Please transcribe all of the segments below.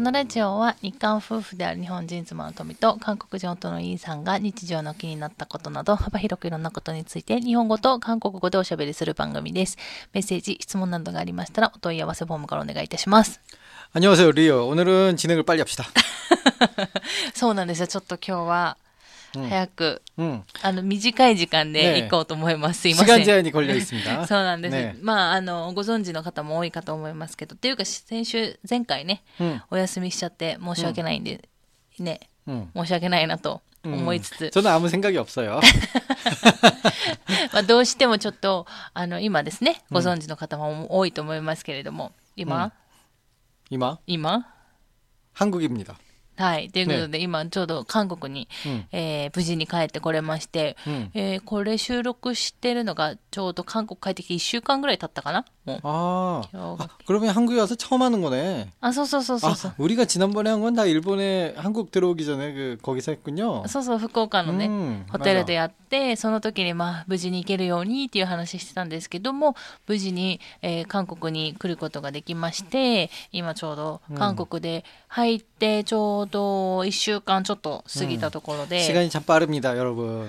このラジオは日韓夫婦である日本人妻の富と韓国人夫のイーさんが日常の気になったことなど幅広くいろんなことについて日本語と韓国語でおしゃべりする番組です。メッセージ、質問などがありましたらお問い合わせフォームからお願いいたします。 안녕하세요, 리오. 오늘은 진행을 빨리 합시다. そうなんですよ。ちょっと今日は 早く、 음. あの短い時間でね行こうと思います。すいません。 시간 제한이 걸려 있습니다. そうなんです。 네. まあ、あの、ご存知の方も多いかと思いますけど、っていうか、先週、前回ね、 음. お休みしちゃって申し訳ないんで、ね、 음. 申し訳ないなと 음. 思いつつ、 저는 아무 생각이 없어요. まあ、どうしてもちょっと、あの、今ですね、ご存知の方も多いと思いますけれども、今、 이마 今 한국입니다. はい。ということで、今、ちょうど韓国に、 음. えー無事に帰ってこれまして、 음. えーこれ収録してるのが、ちょうど韓国帰ってきて1週間ぐらい経ったかなもう。 아, 겨- 아, 그러면 한국에 와서 처음 하는 거네. あ、そうそうそうそうそう 아, 。 우리가 지난번에 한 건 다 일본에 한국 들어오기 전에 그 거기서 했군요. そうそう、福岡のね、うんホテルでやって、その時にまあ無事に行けるようにっていう話してたんですけども、無事に、えー韓国に来ることができまして、今ちょうど韓国で入ってちょうど1週間ちょっと過ぎたところで、 시간이 참 빠릅니다, 여러분.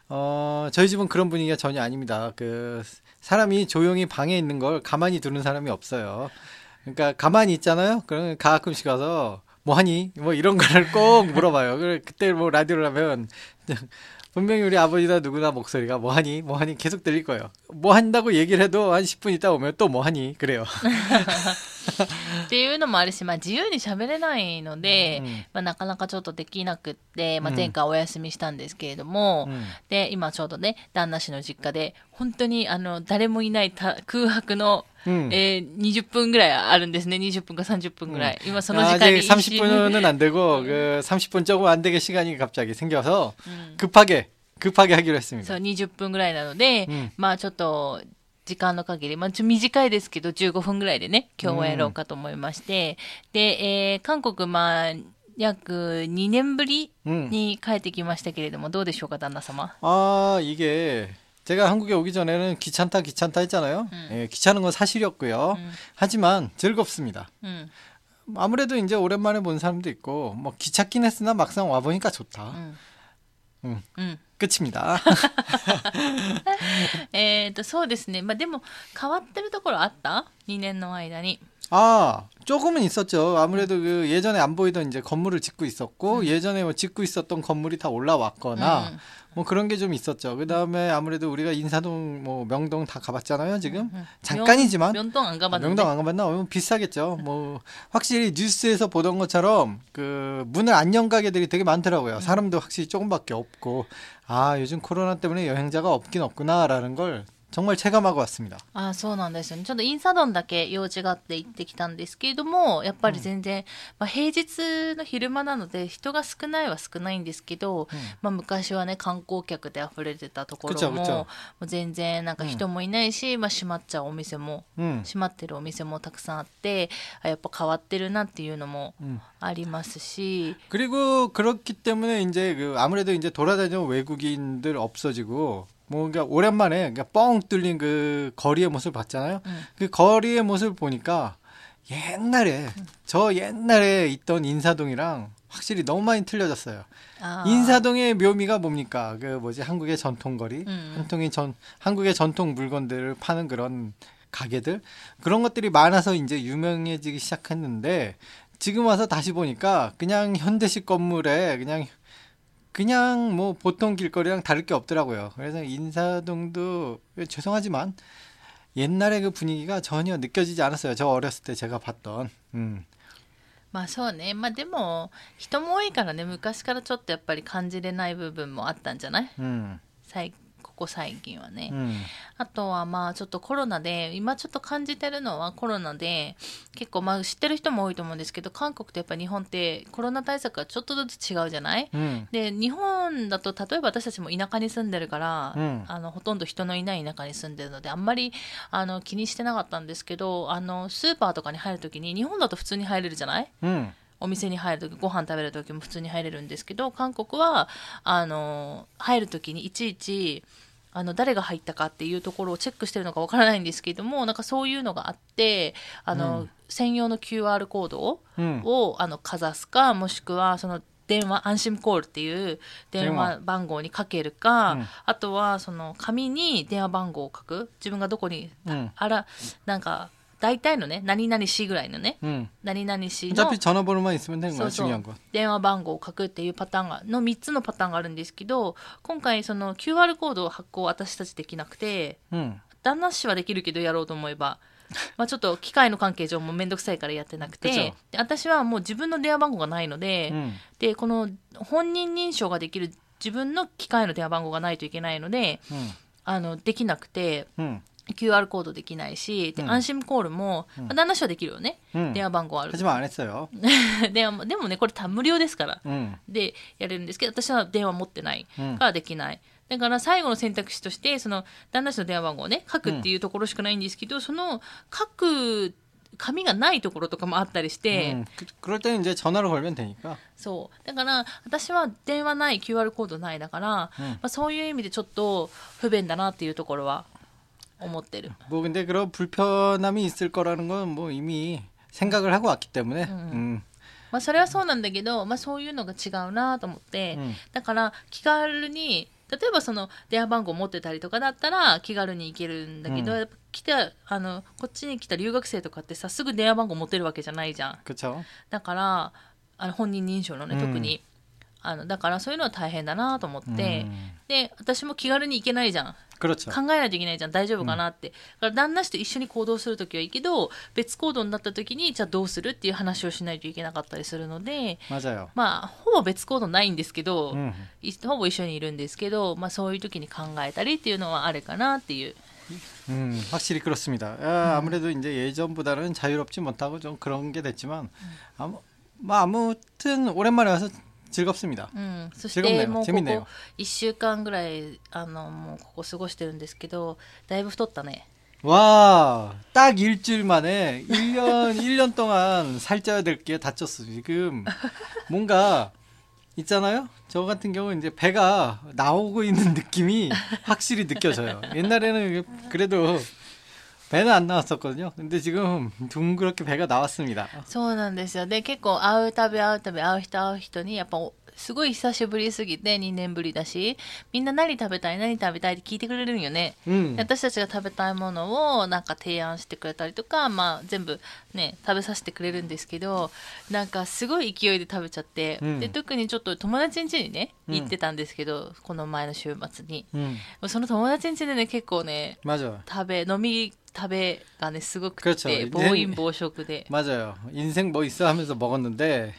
어, 저희 집은 그런 분위기가 전혀 아닙니다. 그, 사람이 조용히 방에 있는 걸 가만히 두는 사람이 없어요. 그러니까 가만히 있잖아요? 그러면 가끔씩 와서, 뭐 하니? 뭐 이런 거를 꼭 물어봐요. 그래, 그때 뭐 라디오를 하면, 분명히 우리 아버지나 누구나 목소리가 뭐 하니? 뭐 하니? 계속 들릴 거예요. 뭐 한다고 얘기를 해도 한 10분 있다 오면 또 뭐 하니? 그래요. っていうのもあるし、まあ、自由に喋れないので、うんまあ、なかなかちょっとできなくって、まあ、うん前回お休みしたんですけれども、うんで今ちょうどね旦那氏の実家で本当にあの誰もいないた空白の、 음. えー20分ぐらいあるんですね20分か30分ぐらい、今その時間 아직 に一瞬 30분은 안 되고 그 30분 조금 안 되게 시간이 갑자기 생겨서 うん 급하게 급하게 하기로 そう 했습니다. 20分ぐらいなので、うんまあちょっと 時間の限り、まあ、ちょっと短いですけど15分ぐらいでね今日はやろうかと思いまして、で、えー韓国まあ約2年ぶり 음. に帰ってきましたけれども、どうでしょうか、旦那様。 아 이게 제가 한국에 오기 전에는 귀찮다 귀찮다 했잖아요. 음. 예, 귀찮은 건 사실이었고요. 음. 하지만 즐겁습니다. うん。 아무래도 이제 오랜만에 본 사람도 있고 뭐 귀찮긴 했으나 막상 와 보니까 좋다. うん。 음. うん。 끝입니다. えっと、そうですね。まあでも、変わってるところあった ?2 年の間に。 아, 조금은 있었죠. 아무래도 그 예전에 안 보이던 이제 건물을 짓고 있었고, 예전에 뭐 짓고 있었던 건물이 다 올라왔거나, 음. 뭐 그런 게 좀 있었죠. 그 다음에 아무래도 우리가 인사동, 뭐 명동 다 가봤잖아요, 지금. 음. 잠깐이지만. 면동 안 아, 가봤는데. 명동 안 가봤나? 어, 비싸겠죠. 뭐, 확실히 뉴스에서 보던 것처럼, 그, 문을 안 연 가게들이 되게 많더라고요. 사람도 확실히 조금밖에 없고, 아, 요즘 코로나 때문에 여행자가 없긴 없구나라는 걸 정말 체감하고 왔습니다. あそうなんですよね。ちょっとインサドンだけ用事があって行ってきたんですけれども、やっぱり全然、まあ、平日の昼間なので人が少ないは少ないんですけど、まあ、昔はね観光客で溢れてたところもくちゃくちゃもう全然なんか人もいないし、まあ、閉まっちゃうお店も 음. 閉まってるお店もたくさんあってあやっぱ変わってるなっていうのも 음. ありますし、 그리고 그렇기 때문에 이제 그 아무래도 이제 돌아다니는 외국인들 없어지고 뭐 그러니까 오랜만에 그러니까 뻥 뚫린 그 거리의 모습을 봤잖아요. 음. 그 거리의 모습을 보니까 옛날에 저 옛날에 있던 인사동이랑 확실히 너무 많이 틀려졌어요. あー 인사동의 묘미가 뭡니까? 그 뭐지 한국의 전통거리, 음. 한통의 전 한국의 전통 물건들을 파는 그런 가게들 그런 것들이 많아서 이제 유명해지기 시작했는데 지금 와서 다시 보니까 그냥 현대식 건물에 그냥 그냥 뭐 보통 길거리랑 다를 게 없더라고요. 그래서 인사동도 죄송하지만 옛날의 그 분위기가 전혀 느껴지지 않았어요. 저 어렸을 때 제가 봤던. 음. まあそうねまあでも人も多いからね昔からちょっとやっぱり感じれない部分もあったんじゃない 음. 最 最近はね、うん、あとはまあちょっとコロナで今ちょっと感じてるのはコロナで結構まあ知ってる人も多いと思うんですけど韓国とやっぱ日本ってコロナ対策がちょっとずつ違うじゃない、うん、で日本だと例えば私たちも田舎に住んでるから、うん、あのほとんど人のいない田舎に住んでるのであんまりあの気にしてなかったんですけどあのスーパーとかに入る時に日本だと普通に入れるじゃない、お店に入る時ご飯食べる時も普通に入れるんですけど韓国はあの入る時にいちいちあの誰が入ったかっていうところをチェックしてるのかわからないんですけれども なんかそういうのがあってあの、うん専用の QR コードを 음. をあのかざすかもしくはその電話安心コールっていう電電話番号にかけるか、うんあとはその紙に電話番号を書く自分がどこに 음. あらなんか大体のね何々市ぐらいのね 음. 何々市の 어차피 전화번호만 있으면 되는 거야 そうそう 중요한 건. 電話番号を書くっていうパターンがの3つのパターンがあるんですけど今回その QR コードを発行私たちできなくて 음. 旦那氏はできるけどやろうと思えば。まあちょっと機械の関係上もめんどくさいからやってなく그쵸 てで私はもう自分の電話番号がないので、 음. でこの本人認証ができる自分の機械の電話番号がないといけないので 음. あのできなくて 음. QR コードできないしで、うん安心コールも、まあ旦那氏はできるよね、 음. 電話番号ある 하지만 안 했어요. 電話もでもねこれ多無料ですから 음. でやれるんですけど私は電話持ってないうんからできない、だから最後の選択肢としてその旦那氏の電話番号をね書くっていうところしかないんですけど、その書く紙がないところとかもあったりして、 음. 그, 그럴 때는 이제 전화로 걸면 되니까. そうだから私は電話ない QR コードないだから、うんまあ、そういう意味でちょっと不便だなっていうところは 思ってる 뭐 근데 그런 불편함이 있을 거라는 건 뭐 이미 생각을 하고 왔기 때문에. 음. まあそれはそうなんだけど、まあ、そういうのが違うなと思って、うんだから気軽に例えばその電話番号持ってたりとかだったら気軽に行けるんだけど、うんやっぱ来たあのこっちに来た留学生とかってさすぐ電話番号持てるわけじゃないじゃん 그렇죠. だからあの本人認証のねうん特に、 あのだからそういうのは大変だなと思って、 음. で私も気軽に行けないじゃん 그렇죠. 考えないといけないじゃん大丈夫かなって、だから旦那氏と一緒に行動するときはいいけど別行動になったときにじゃあどうするっていう話をしないといけなかったりするので 맞아요. まあほぼ別行動ないんですけど、 음. いほぼ一緒にいるんですけど、まあ、そういう時に考えたりっていうのはあるかなっていう 음, 확실히 그렇습니다. 아, 아무래도 이제 예전보다는 자유롭지 못하고 좀 그런 게 됐지만 아무 뭐 아무튼 오랜만에 와서 즐겁습니다. うん、そし 즐겁네요 てもうこ 재밌네요 こ1週間ぐらいあのもうここ過ごしてるんですけどだいぶ太ったね 와, 딱 일주일 만에 1년 1년 동안 살쪄야 될 게 다쳤어. 지금 뭔가 있잖아요. 저 같은 경우 이제 배가 나오고 있는 느낌이 확실히 느껴져요. 옛날에는 그래도 배는 안 나왔었거든요. 근데 지금 둥그렇게 배가 나왔습니다. そうなんですよで結構会うたび会うたび会う人会う人にやっぱおすごい久しぶりすぎて2年ぶりだしみんな何食べたい何食べたいって聞いてくれるんよね 음. 私たちが食べたいものをなんか提案してくれたりとか、まあ、全部ね食べさせてくれるんですけどなんかすごい勢いで食べちゃって、うんで特にちょっと友達ん家にねうん行ってたんですけど、この前の週末に 음. その友達ん家でね結構ね 맞아요. 食べ飲み 食べがねすごく 그렇 て 죠 暴飲暴食で 맞아요. 인생 뭐 있어 하면서 먹었는데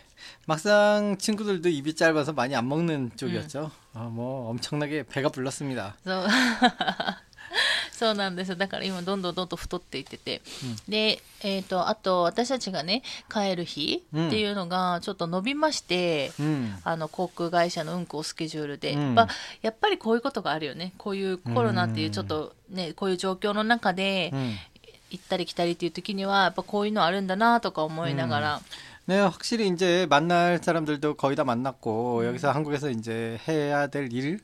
막상 친구들도 입이 짧아서 많이 안 먹는 쪽이었죠. 아, 뭐 엄청나게 배가 불렀습니다. そうそうなんですよだから今どんどんどんどん太っていってて、で、えー、とあと私たちがね帰る日っていうのがちょっと伸びまして、 음. あの航空会社の運航スケジュールで、うんまあ、やっぱりこういうことがあるよねこういうコロナっていうちょっとね、こういう状況の中で 음. 行ったり来たりっていう時にはやっぱこういうのあるんだなとか思いながら、 네, 확실히 이제 만날 사람들도 거의 다 만났고 여기서 한국에서 이제 해야 될 일,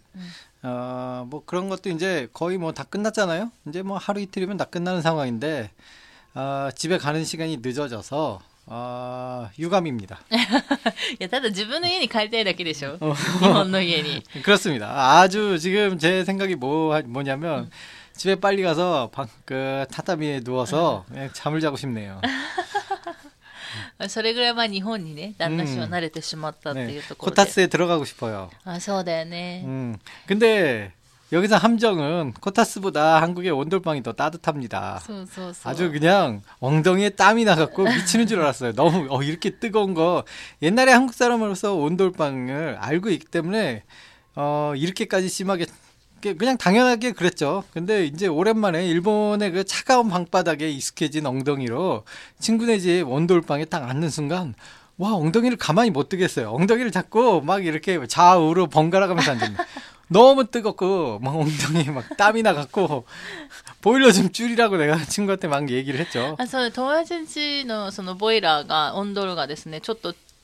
어, 뭐 그런 것도 이제 거의 뭐 다 끝났잖아요. 이제 뭐 하루 이틀이면 다 끝나는 상황인데 어, 집에 가는 시간이 늦어져서 어, 유감입니다. いやただ自分の家に帰りたいだけでしょ日本の家に 그렇습니다. 아주 지금 제 생각이 뭐 뭐냐면 집에 빨리 가서 방, 그 타타미에 누워서 그냥 잠을 자고 싶네요. それぐらいまあ日本にね旦那氏は慣れてしまったってい 네, うところで、 코타스에 들어가고 싶어요. あそうだよね、 음, 근데 여기서 함정은 코타스보다 한국의 온돌방이 더 따뜻합니다. そうそうそう 아주 그냥 엉덩이에 땀이 나갖고 미치는 줄 알았어요. 너무 어, 이렇게 뜨거운 거 옛날에 한국 사람으로서 온돌방을 알고 있기 때문에 어, 이렇게까지 심하게 그- 그냥 당연하게 그랬죠. 근데 이제 오랜만에 일본의 그 차가운 방바닥에 익숙해진 엉덩이로 친구네 집 원돌방에 딱 앉는 순간 와 엉덩이를 가만히 못 두겠어요. 엉덩이를 잡고 막 이렇게 좌우로 번갈아 가면서 앉았네. 너무 뜨겁고 막 엉덩이에 막 땀이 나갖고 보일러 좀 줄이라고 내가 친구한테 막 얘기를 했죠. あそう友達んちのそのボイラーが温度がですねちょっと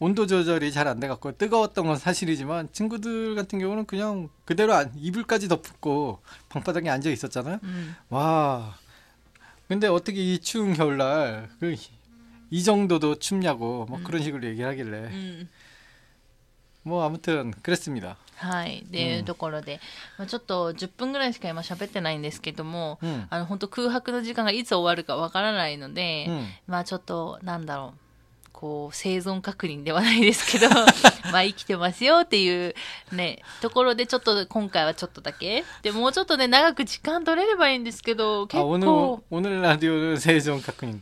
온도 조절이 잘 안 돼갖고 뜨거웠던 건 사실이지만 친구들 같은 경우는 그냥 그대로 안, 이불까지 덮고 방바닥에 앉아 있었잖아요. うん、 와. 근데 어떻게 이 추운 겨울날 그 이 정도도 춥냐고 뭐 그런 식으로 얘기를 う 하길래 ん 뭐 아무튼 그랬습니다. はいっていうところで、まあ、ちょっと10分ぐらいしか今喋ってないんですけども、 음. あの本当空白の時間がいつ終わるかわからないので、 음. まあちょっとなんだろう こう生存確認ではないですけどまあ生きてますよっていうねところでちょっと今回はちょっとだけでもうちょっとね長く時間取れればいいんですけど結 아 오늘 構 오늘 라디오는 세종確認.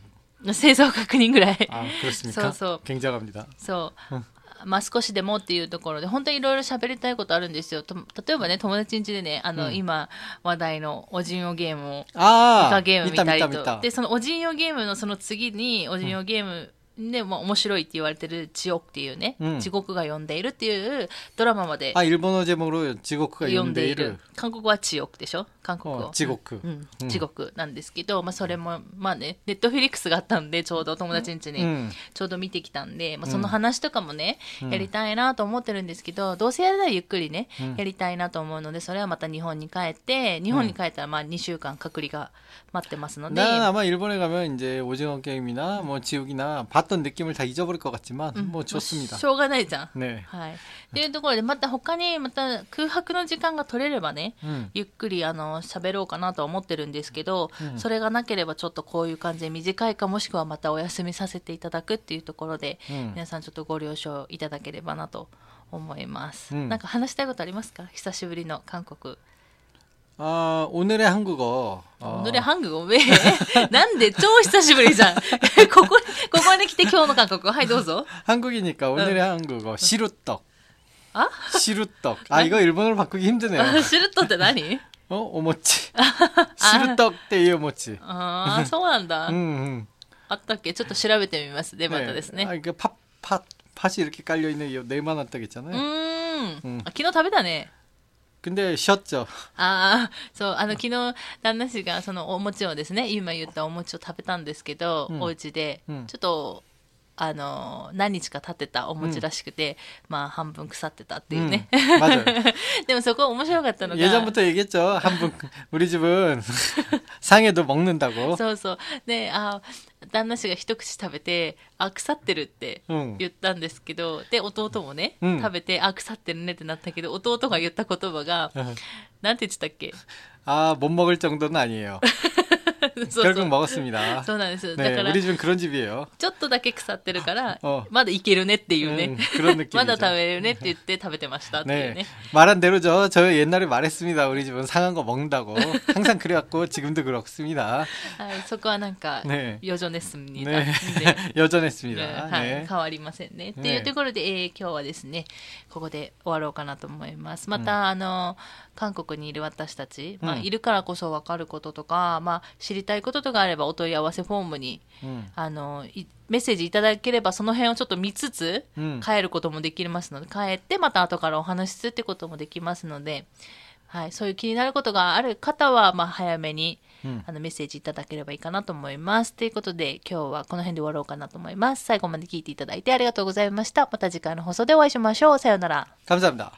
生存確認ぐらい 아 그렇습니까? そうそう 굉장합니다. そう、うんまあ少しでもっていうところで本当にいろいろ喋りたいことあるんですよと例えばね友達ん家でねあの、うん今話題のおじんよゲームを 아 イカゲーム見たり 있다 と 있다 でそのおじんよゲームのその次におじんよゲーム で、まあ、面白いって言われてる「地獄」っていうね、うん地獄が呼んでいるっていうドラマまで 아 일본어 제목으로 지옥가 読んでい 연대를 る韓国は地獄でしょ韓国 어, を 지옥 うんうん地獄なんですけど、まあ、それもまあねネットフィリックスがあったんでちょうど友達ん家に 음. ちょうど見てきたんで、まあ、うんその話とかもね、うんやりたいなと思ってるんですけどどうせやるならゆっくりね、うんやりたいなと思うのでそれはまた日本に帰って日本に帰ったらまあ2週間隔離が待ってますので、 난 아마 일본에 가면 이제 오징어 게임이나 뭐 지옥이나 봤던 느낌을 다 잊어버릴 것 같지만 うん 뭐 좋습니다. しょうがないじゃん。 네. はい、っていうところでまた他にまた空白の時間が取れればね 음. ゆっくりあの喋ろうかなとは思ってるんですけど、うんそれがなければちょっとこういう感じで短いかもしくはまたお休みさせていただくっていうところで、 음. 皆さんちょっとご了承いただければなと思います、うんなんか話したいことありますか久しぶりの韓国 아 오늘의 한국어. 어, オヌレハングごめんなんで超久しぶりじゃんここここに来て今日の韓国はいどうぞ 한국이니까 오늘의 한국어 시루떡. 아? 시루떡. 아 이거 일본어로 바꾸기 힘드네요. シルトって何 어 오모치. 시루떡 때 오모치. ああそうなんだ、 음, 음. あったっけちょっと調べてみますでまたですね 아 이거 팥팥 팥이 이렇게 깔려 있는 이 네만원 떡 う 있잖아요. ーんうんあ昨日食べたね 근데 쉬었죠. ああそうあの昨日旦那氏がそのお餅をですね今言ったお餅を食べたんですけど、うんお家で、うんちょっと あの何日か経ってたお餅らしくて、まあ半分腐ってたっていうね、 음, 맞아요. でもそこ面白かったのが 예전부터 얘기했죠. 한분 우리 집은 상해도 먹는다고. そうそうであ旦那氏が一口食べてあ腐ってるって 응. 言ったんですけどで弟もね、うん食べてあ腐ってるねってなったけど弟が言った言葉がなんて言ってたっけ 아, 못 먹을 정도는 아니에요. そう 결국 そう 먹었습니다. そうなんです、 네, だから 우리 집은 그런 집이에요. ちょっとだけ腐ってるから、あまだいけるねっていうね、 음, 그런 느낌이죠. まだ食べれるねって言って食べてましたっていう 네, ね。 말한 대로죠. 저 옛날에 말했습니다. 우리 집은 상한 거 먹는다고. 항상 그래왔고 지금도 그렇습니다. はい、そこはなんか、ね余剰ですみたい 네, な。で 여전했습니다. はい、 네. 変わりませんね。っていうところで、えー今日はですね、ここで終わろうかなと思います。また、あの、韓国にいる私たち、まあ、うんいるからこそ分かることとか、まあ、 知りたいこととかあれば、お問い合わせフォームに、 음, あの、いメッセージいただければ、その辺をちょっと見つつ、 음. 帰ることもできますので、帰ってまた後からお話しするってこともできますので、はい、そういう気になることがある方は、まあ、早めに、 음. あのメッセージいただければいいかなと思います。ということで、今日はこの辺で終わろうかなと思います。最後まで聞いていただいてありがとうございました。また次回の放送でお会いしましょう。さようなら。 감사합니다.